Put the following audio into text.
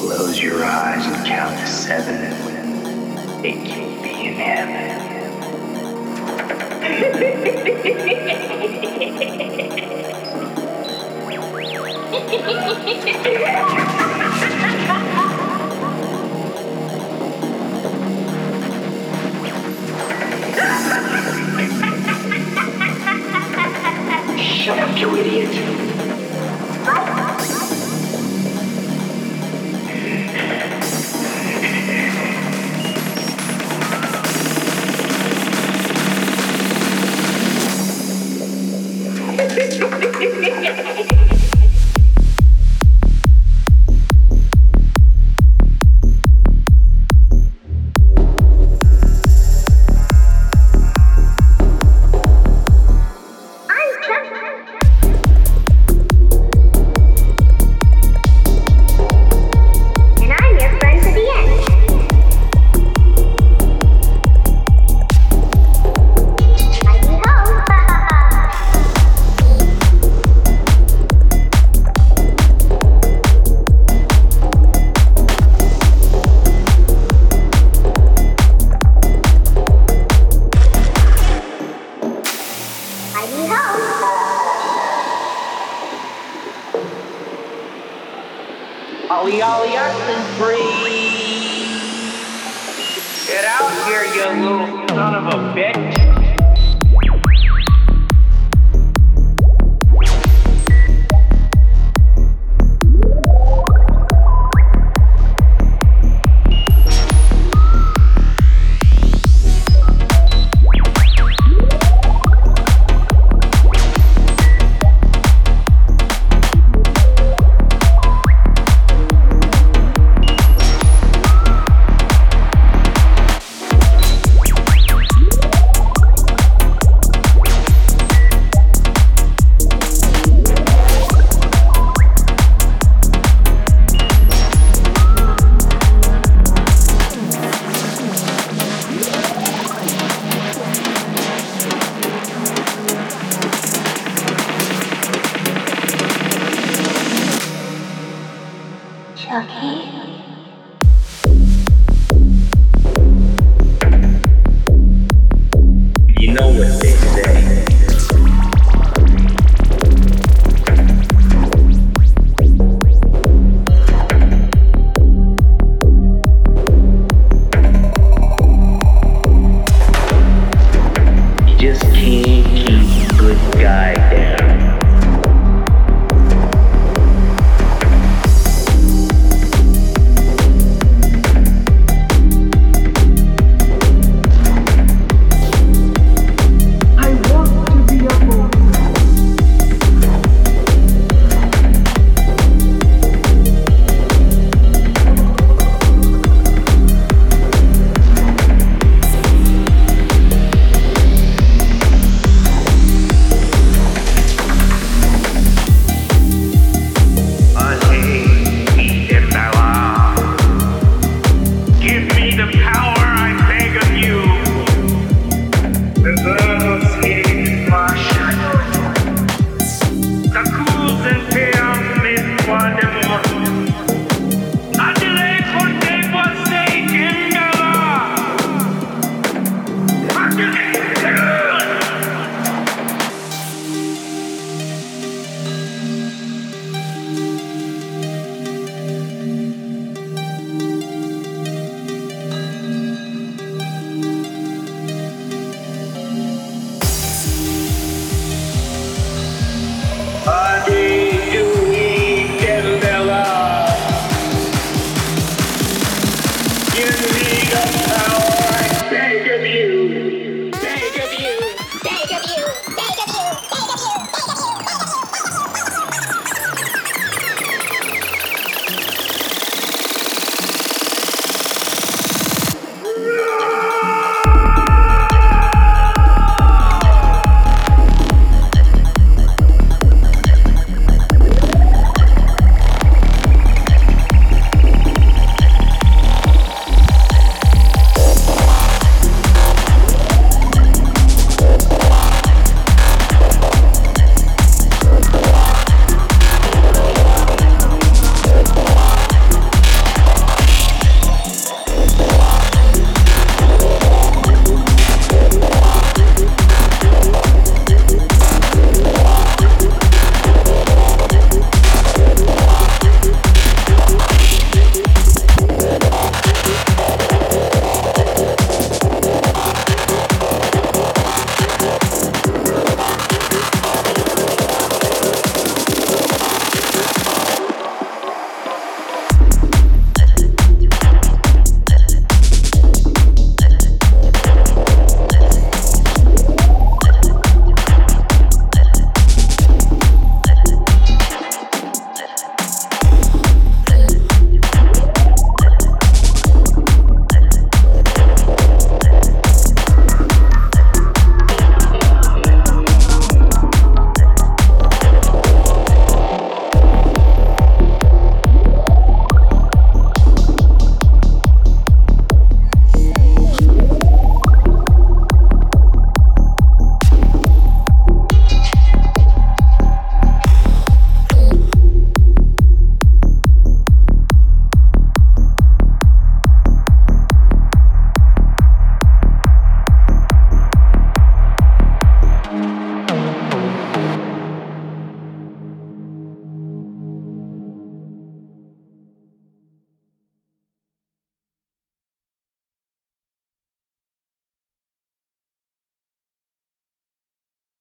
Close your eyes and count to seven. It can be in heaven. Shut up, you idiot! Ollie Ollie Oxen free. Get out here, you little son of a bitch. freedom power.